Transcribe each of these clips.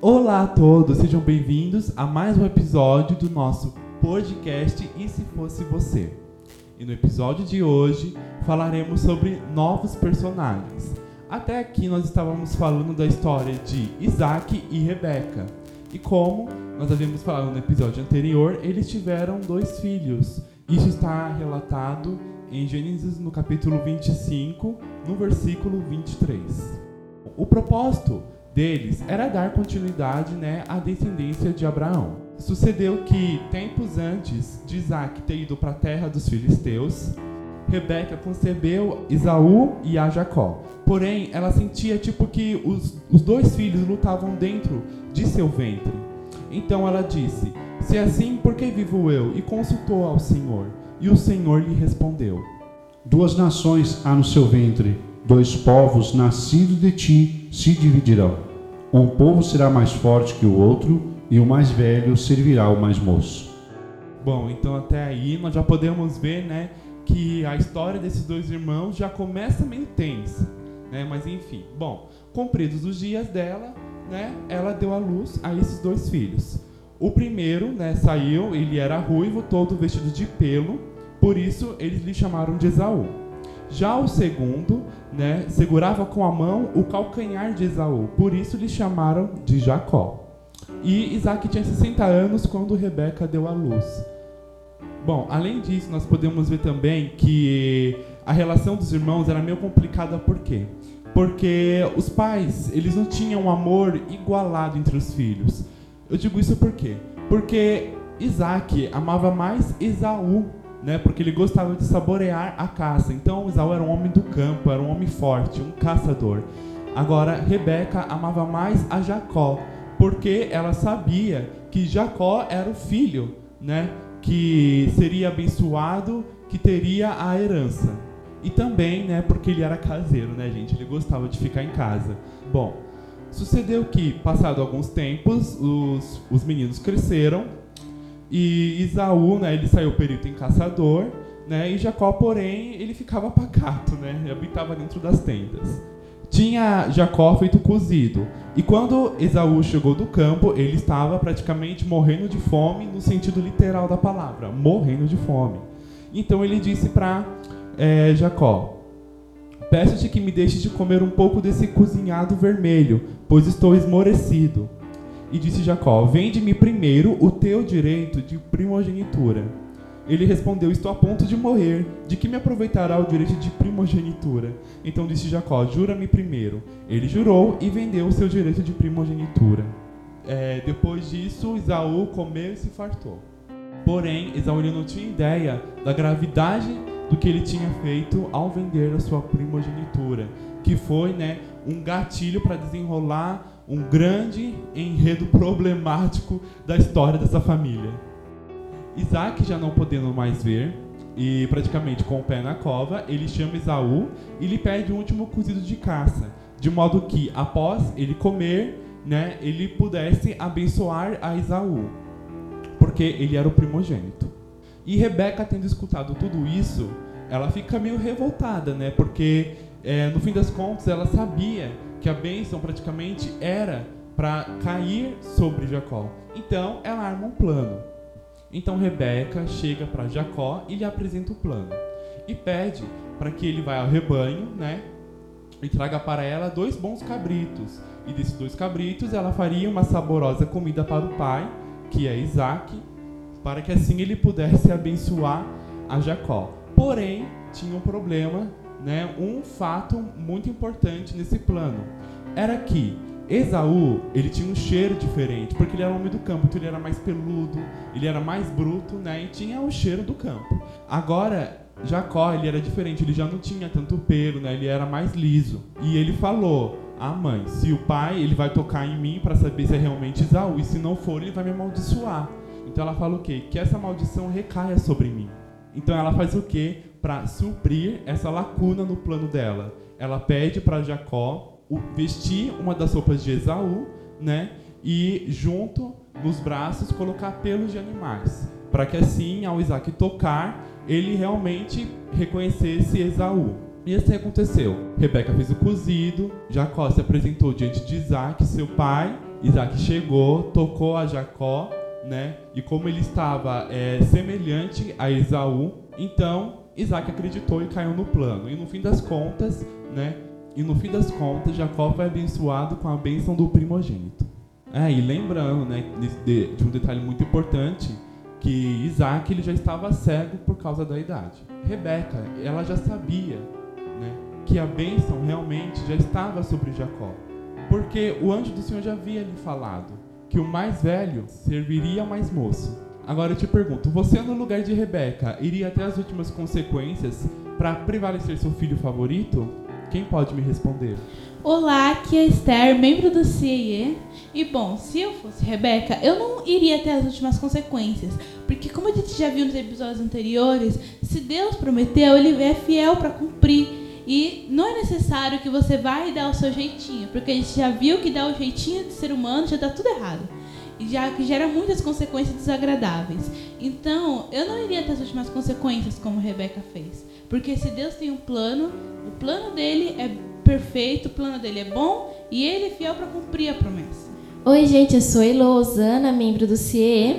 Olá a todos, sejam bem-vindos a mais um episódio do nosso podcast E se fosse você. E no episódio de hoje falaremos sobre novos personagens. Até aqui nós estávamos falando da história de Isaac e Rebeca. E como nós havíamos falado no episódio anterior, eles tiveram dois filhos. Isso está relatado em Gênesis no capítulo 25, no versículo 23. O propósito deles era dar continuidade né, à descendência de Abraão. Sucedeu que, tempos antes de Isaac ter ido para a terra dos filisteus, Rebeca concebeu Isaú e a Jacó. Porém, ela sentia tipo que os, os dois filhos lutavam dentro de seu ventre. Então ela disse: Se é assim, por que vivo eu? E consultou ao Senhor. E o Senhor lhe respondeu: Duas nações há no seu ventre, dois povos nascidos de ti se dividirão. Um povo será mais forte que o outro, e o mais velho servirá ao mais moço. Bom, então até aí nós já podemos ver, né, que a história desses dois irmãos já começa meio tensa, né? Mas enfim, bom, cumpridos os dias dela, né, ela deu à luz a esses dois filhos. O primeiro, né, saiu, ele era ruivo, todo vestido de pelo, por isso eles lhe chamaram de Esaú. Já o segundo, né, segurava com a mão o calcanhar de Esaú, por isso lhe chamaram de Jacó. E Isaac tinha 60 anos quando Rebeca deu à luz. Bom, além disso, nós podemos ver também que a relação dos irmãos era meio complicada, por quê? Porque os pais, eles não tinham um amor igualado entre os filhos. Eu digo isso por quê? Porque Isaac amava mais Esaú, né? Porque ele gostava de saborear a caça. Então Esaú era um homem do campo, era um homem forte, um caçador. Agora Rebeca amava mais a Jacó, porque ela sabia que Jacó era o filho, né? que seria abençoado, que teria a herança. E também, né, porque ele era caseiro, né, gente? Ele gostava de ficar em casa. Bom, sucedeu que, passado alguns tempos, os, os meninos cresceram e Isaú, né, ele saiu perito em caçador, né, e Jacó, porém, ele ficava pacato, né, ele habitava dentro das tendas tinha Jacó feito cozido. E quando Esaú chegou do campo, ele estava praticamente morrendo de fome, no sentido literal da palavra, morrendo de fome. Então ele disse para é, Jacó: Peço-te que me deixes de comer um pouco desse cozinhado vermelho, pois estou esmorecido. E disse Jacó: Vende-me primeiro o teu direito de primogenitura. Ele respondeu: Estou a ponto de morrer. De que me aproveitará o direito de primogenitura? Então disse Jacó: Jura-me primeiro. Ele jurou e vendeu o seu direito de primogenitura. É, depois disso, Isaú comeu e se fartou. Porém, Esaú não tinha ideia da gravidade do que ele tinha feito ao vender a sua primogenitura, que foi né, um gatilho para desenrolar um grande enredo problemático da história dessa família. Isaac já não podendo mais ver, e praticamente com o pé na cova, ele chama Esaú e lhe pede o último cozido de caça, de modo que, após ele comer, né, ele pudesse abençoar a Esaú, porque ele era o primogênito. E Rebeca, tendo escutado tudo isso, ela fica meio revoltada, né, porque é, no fim das contas ela sabia que a bênção praticamente era para cair sobre Jacó. Então ela arma um plano. Então Rebeca chega para Jacó e lhe apresenta o plano e pede para que ele vá ao rebanho, né? E traga para ela dois bons cabritos. E desses dois cabritos ela faria uma saborosa comida para o pai, que é Isaac, para que assim ele pudesse abençoar a Jacó. Porém, tinha um problema, né? Um fato muito importante nesse plano era que Esaú, ele tinha um cheiro diferente, porque ele era homem do campo, então ele era mais peludo, ele era mais bruto, né? E tinha o cheiro do campo. Agora, Jacó, ele era diferente, ele já não tinha tanto pelo, né? Ele era mais liso. E ele falou: "Ah, mãe, se o pai, ele vai tocar em mim para saber se é realmente Esaú, e se não for, ele vai me amaldiçoar". Então ela fala o quê? Que essa maldição recaia sobre mim. Então ela faz o quê? Para suprir essa lacuna no plano dela. Ela pede para Jacó vestir uma das roupas de Esaú, né? E junto nos braços colocar pelos de animais, para que assim, ao Isaac tocar, ele realmente reconhecesse Esaú. E assim aconteceu. Rebeca fez o cozido, Jacó se apresentou diante de Isaac, seu pai, Isaac chegou, tocou a Jacó, né? E como ele estava é, semelhante a Esaú, então Isaac acreditou e caiu no plano. E no fim das contas, né? E no fim das contas, Jacó foi abençoado com a bênção do primogênito. É, e lembrando, né, de, de um detalhe muito importante, que Isaac ele já estava cego por causa da idade. Rebeca, ela já sabia, né, que a bênção realmente já estava sobre Jacó. Porque o anjo do Senhor já havia lhe falado que o mais velho serviria ao mais moço. Agora eu te pergunto, você no lugar de Rebeca iria até as últimas consequências para prevalecer seu filho favorito? Quem pode me responder? Olá, aqui é Esther, membro do CIE. E bom, se eu fosse Rebeca, eu não iria até as últimas consequências. Porque, como a gente já viu nos episódios anteriores, se Deus prometeu, ele é fiel para cumprir. E não é necessário que você vá e dar o seu jeitinho, porque a gente já viu que dar o jeitinho de ser humano já dá tudo errado. E já que gera muitas consequências desagradáveis. Então, eu não iria até as últimas consequências como Rebeca fez. Porque se Deus tem um plano, o plano dele é perfeito, o plano dele é bom e ele é fiel para cumprir a promessa. Oi, gente, eu sou Elosana, membro do CIE.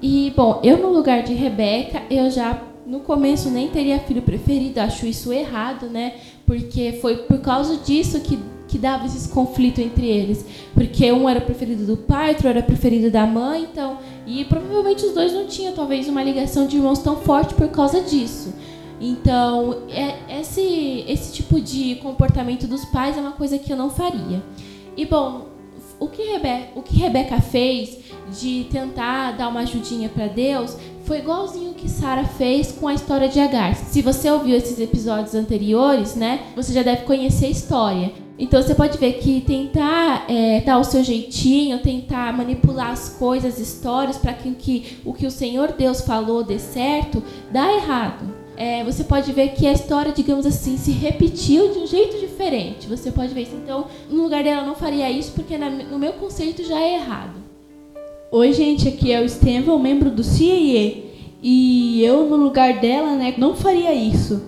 E, bom, eu no lugar de Rebeca, eu já no começo nem teria filho preferido, acho isso errado, né? Porque foi por causa disso que, que dava esses conflitos entre eles. Porque um era preferido do pai, outro era preferido da mãe, então. E provavelmente os dois não tinham, talvez, uma ligação de irmãos tão forte por causa disso. Então, é, esse, esse tipo de comportamento dos pais é uma coisa que eu não faria. E bom, o que, Rebe o que Rebeca fez de tentar dar uma ajudinha para Deus foi igualzinho o que Sara fez com a história de Agar. Se você ouviu esses episódios anteriores, né, você já deve conhecer a história. Então você pode ver que tentar é, dar o seu jeitinho, tentar manipular as coisas, histórias, para que, que o que o Senhor Deus falou dê certo, dá errado é, você pode ver que a história, digamos assim, se repetiu de um jeito diferente. Você pode ver isso. Então, no lugar dela, não faria isso, porque na, no meu conceito já é errado. Oi, gente, aqui é o Estevão, membro do CIE. E eu, no lugar dela, né, não faria isso.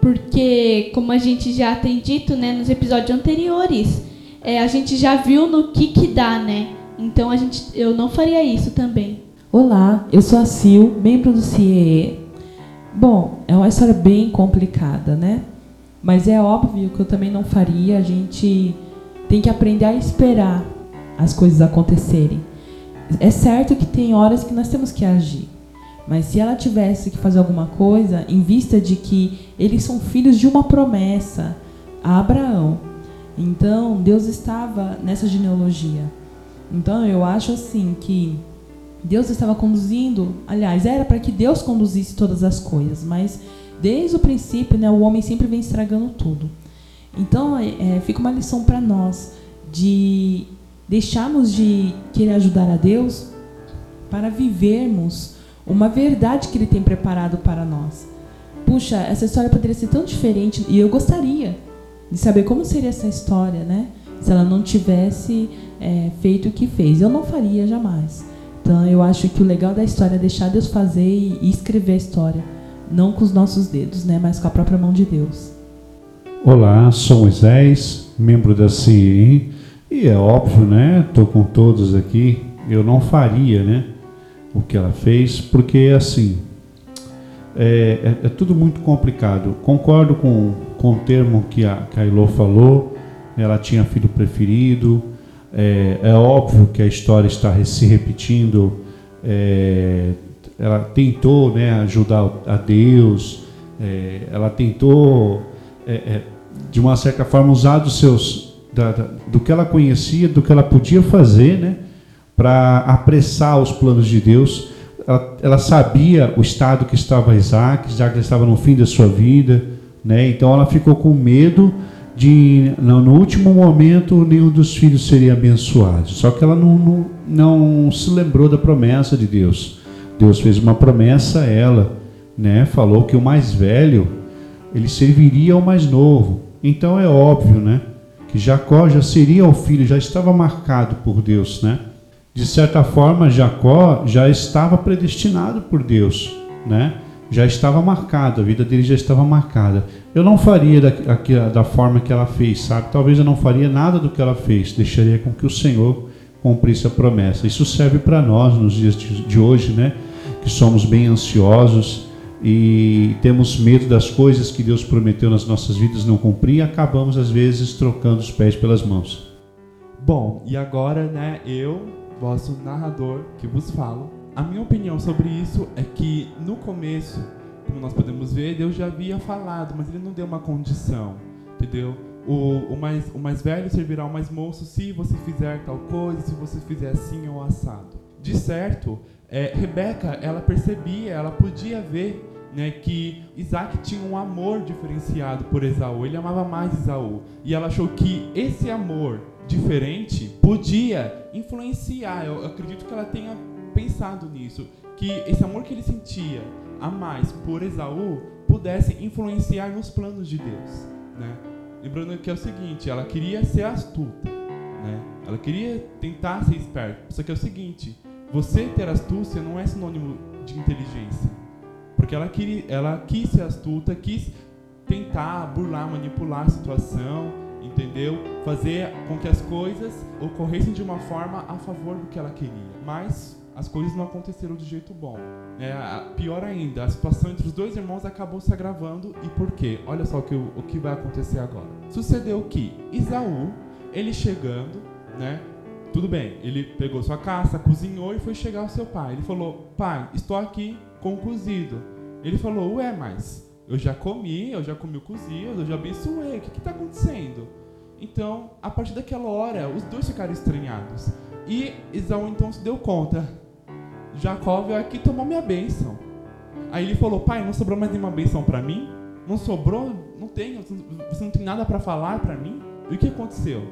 Porque, como a gente já tem dito né, nos episódios anteriores, é, a gente já viu no que que dá, né? Então, a gente, eu não faria isso também. Olá, eu sou a Sil, membro do CIE Bom, é uma história bem complicada, né? Mas é óbvio que eu também não faria. A gente tem que aprender a esperar as coisas acontecerem. É certo que tem horas que nós temos que agir. Mas se ela tivesse que fazer alguma coisa, em vista de que eles são filhos de uma promessa a Abraão. Então, Deus estava nessa genealogia. Então, eu acho assim que Deus estava conduzindo, aliás, era para que Deus conduzisse todas as coisas, mas desde o princípio, né, o homem sempre vem estragando tudo. Então, é, é fica uma lição para nós de deixarmos de querer ajudar a Deus para vivermos uma verdade que Ele tem preparado para nós. Puxa, essa história poderia ser tão diferente e eu gostaria de saber como seria essa história, né? Se ela não tivesse é, feito o que fez. Eu não faria jamais. Então eu acho que o legal da história é deixar Deus fazer e escrever a história, não com os nossos dedos, né, mas com a própria mão de Deus. Olá, sou Moisés, membro da CIE, e é óbvio, né, estou com todos aqui, eu não faria, né, o que ela fez, porque assim, é, é, é tudo muito complicado. Concordo com, com o termo que a, que a Ilô falou, ela tinha filho preferido, é, é óbvio que a história está se repetindo. É, ela tentou né, ajudar a Deus, é, ela tentou, é, de uma certa forma, usar dos seus, da, da, do que ela conhecia, do que ela podia fazer, né, para apressar os planos de Deus. Ela, ela, sabia o estado que estava Isaac, Isaac estava no fim da sua vida, né, então ela ficou com medo de no, último momento nenhum dos filhos seria abençoado. Só que ela não, não, não, se lembrou da promessa de Deus. Deus fez uma promessa a ela, né? Falou que o mais velho ele serviria ao mais novo. Então é óbvio, né? Jacó já seria o filho, já estava marcado por Deus, né? De certa forma, Jacó já estava predestinado por Deus, né? já estava marcado, a vida dele já estava marcada. Eu não faria da, da forma que ela fez, sabe? Talvez eu não faria nada do que ela fez, deixaria com que o Senhor cumprisse a promessa. Isso serve para nós nos dias de hoje, né? Que somos bem ansiosos e temos medo das coisas que Deus prometeu nas nossas vidas não cumprir e acabamos às vezes trocando os pés pelas mãos. Bom, e agora, né, eu, vosso narrador, que vos falo, a minha opinião sobre isso é que no começo, como nós podemos ver, Deus já havia falado, mas ele não deu uma condição, entendeu? O, o, mais, o mais velho servirá ao mais moço se você fizer tal coisa, se você fizer assim ou assado. De certo, é, Rebeca, ela percebia, ela podia ver né, que Isaac tinha um amor diferenciado por Esaú. Ele amava mais Esaú. E ela achou que esse amor diferente podia influenciar. Eu acredito que ela tenha pensado nisso, que esse amor que ele sentia a mais por Esaú pudesse influenciar nos planos de Deus, né? Lembrando que é o seguinte, ela queria ser astuta, né? Ela queria tentar ser esperta. Só que é o seguinte, você ter astúcia não é sinônimo de inteligência. Porque ela, queria, ela quis ser astuta, quis tentar burlar, manipular a situação, entendeu? Fazer com que as coisas ocorressem de uma forma a favor do que ela queria. Mas as coisas não aconteceram do jeito bom. É, pior ainda, a situação entre os dois irmãos acabou se agravando. E por quê? Olha só o que, o que vai acontecer agora. Sucedeu que Isaú, ele chegando, né? Tudo bem, ele pegou sua caça, cozinhou e foi chegar ao seu pai. Ele falou: Pai, estou aqui com cozido. Ele falou: Ué, mas eu já comi, eu já comi o cozido, eu já abençoei, o que está acontecendo? Então, a partir daquela hora, os dois ficaram estranhados. E Isaú então se deu conta: Jacó veio aqui tomou minha bênção. Aí ele falou: Pai, não sobrou mais nenhuma bênção para mim? Não sobrou? Não tem? Você não tem nada para falar para mim? E o que aconteceu?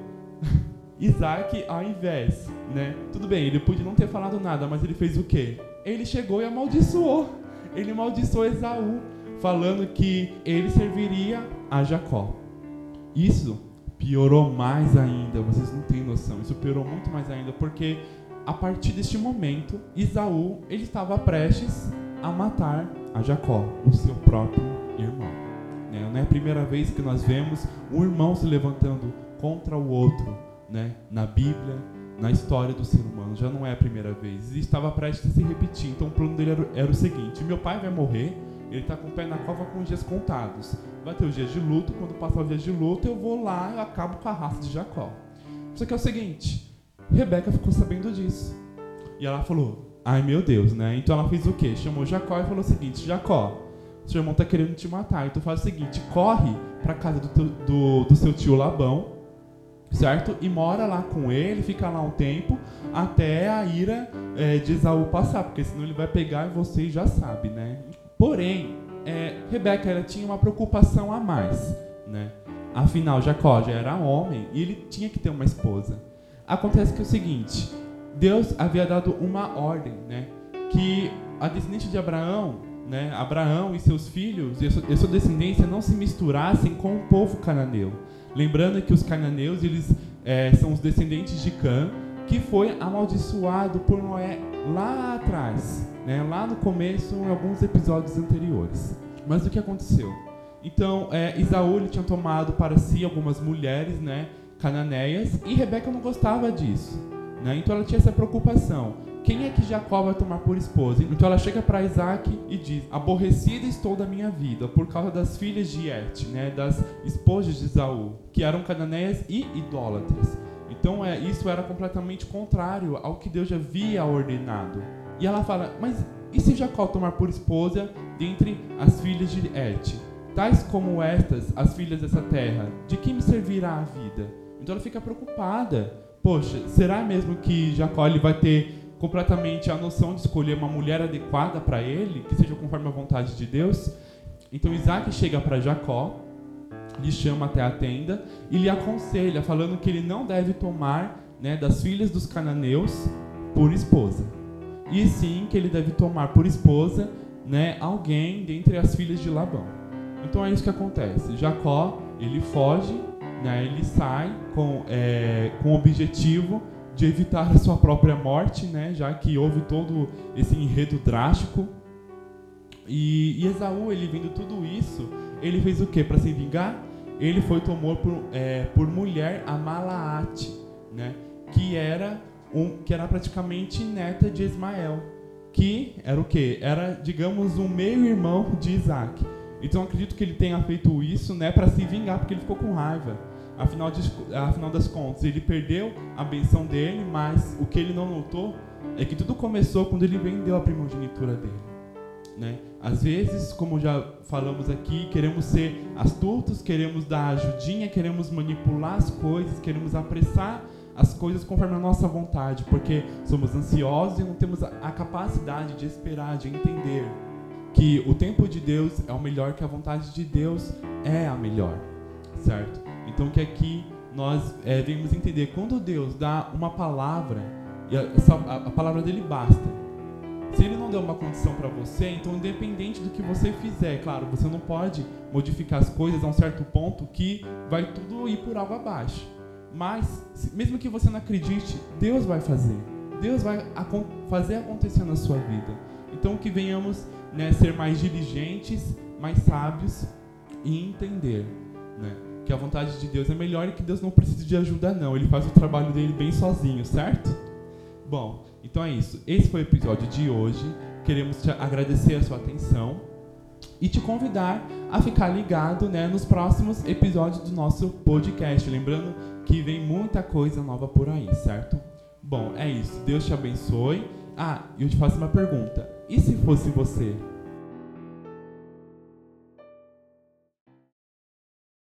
Isaac, ao invés, né? Tudo bem, ele podia não ter falado nada, mas ele fez o quê? Ele chegou e amaldiçoou. Ele amaldiçoou Esaú, falando que ele serviria a Jacó. Isso piorou mais ainda, vocês não têm noção. Isso piorou muito mais ainda, porque a partir deste momento, Isaú ele estava prestes a matar a Jacó, o seu próprio irmão. Né? Não é a primeira vez que nós vemos um irmão se levantando contra o outro né? na Bíblia, na história do ser humano. Já não é a primeira vez. E estava prestes a se repetir. Então o plano dele era, era o seguinte: meu pai vai morrer, ele está com o pé na cova com os dias contados. Vai ter os dias de luto, quando passar os dias de luto, eu vou lá e acabo com a raça de Jacó. Só que é o seguinte: Rebeca ficou sabendo disso. E ela falou: Ai meu Deus, né? Então ela fez o quê? Chamou Jacó e falou o seguinte: Jacó, seu irmão está querendo te matar. Então faz o seguinte: corre para casa do, teu, do, do seu tio Labão, certo? E mora lá com ele, fica lá um tempo, até a ira é, de Esaú passar, porque senão ele vai pegar e você já sabe, né? Porém, é, Rebeca ela tinha uma preocupação a mais, né? Afinal, Jacó já era homem e ele tinha que ter uma esposa. Acontece que é o seguinte, Deus havia dado uma ordem, né? Que a descendente de Abraão, né? Abraão e seus filhos e sua descendência não se misturassem com o povo cananeu. Lembrando que os cananeus eles é, são os descendentes de Cã, que foi amaldiçoado por Noé lá atrás, né? lá no começo, em alguns episódios anteriores. Mas o que aconteceu? Então, é, Isaú ele tinha tomado para si algumas mulheres né, cananeias e Rebeca não gostava disso. Né? Então ela tinha essa preocupação. Quem é que Jacó vai tomar por esposa? Então ela chega para Isaac e diz: Aborrecida estou da minha vida por causa das filhas de Et, né, das esposas de Isaú, que eram cananeias e idólatras. Então é, isso era completamente contrário ao que Deus já havia ordenado. E ela fala: Mas e se Jacó tomar por esposa dentre as filhas de Et? Tais como estas, as filhas dessa terra, de que me servirá a vida? Então ela fica preocupada. Poxa, será mesmo que Jacó ele vai ter completamente a noção de escolher uma mulher adequada para ele, que seja conforme a vontade de Deus. Então Isaac chega para Jacó, lhe chama até a tenda e lhe aconselha, falando que ele não deve tomar né, das filhas dos cananeus por esposa. E sim que ele deve tomar por esposa né, alguém dentre as filhas de Labão. Então é isso que acontece. Jacó ele foge, né, ele sai com, é, com o objetivo de evitar a sua própria morte, né? Já que houve todo esse enredo drástico. E, e Esaú, ele vendo tudo isso, ele fez o que para se vingar? Ele foi tomou por, é, por mulher a Malaate, né? Que era um, que era praticamente neta de Ismael, que era o quê? Era, digamos, um meio-irmão de Isaac. Então acredito que ele tenha feito isso, né, para se vingar, porque ele ficou com raiva. Afinal, de, afinal das contas, ele perdeu a benção dele, mas o que ele não notou é que tudo começou quando ele vendeu a primogenitura dele. Né? Às vezes, como já falamos aqui, queremos ser astutos, queremos dar ajudinha, queremos manipular as coisas, queremos apressar as coisas conforme a nossa vontade, porque somos ansiosos e não temos a capacidade de esperar, de entender que o tempo de Deus é o melhor, que a vontade de Deus é a melhor, certo? Então que aqui nós é, vemos entender quando Deus dá uma palavra e a, a palavra dele basta. Se ele não deu uma condição para você, então independente do que você fizer, claro, você não pode modificar as coisas a um certo ponto que vai tudo ir por água abaixo. Mas, mesmo que você não acredite, Deus vai fazer. Deus vai fazer acontecer na sua vida. Então, que venhamos né, ser mais diligentes, mais sábios e entender né, que a vontade de Deus é melhor e que Deus não precisa de ajuda, não. Ele faz o trabalho dele bem sozinho, certo? Bom, então é isso. Esse foi o episódio de hoje. Queremos te agradecer a sua atenção e te convidar a ficar ligado né, nos próximos episódios do nosso podcast. Lembrando que vem muita coisa nova por aí, certo? Bom, é isso. Deus te abençoe. Ah, eu te faço uma pergunta. E se fosse você?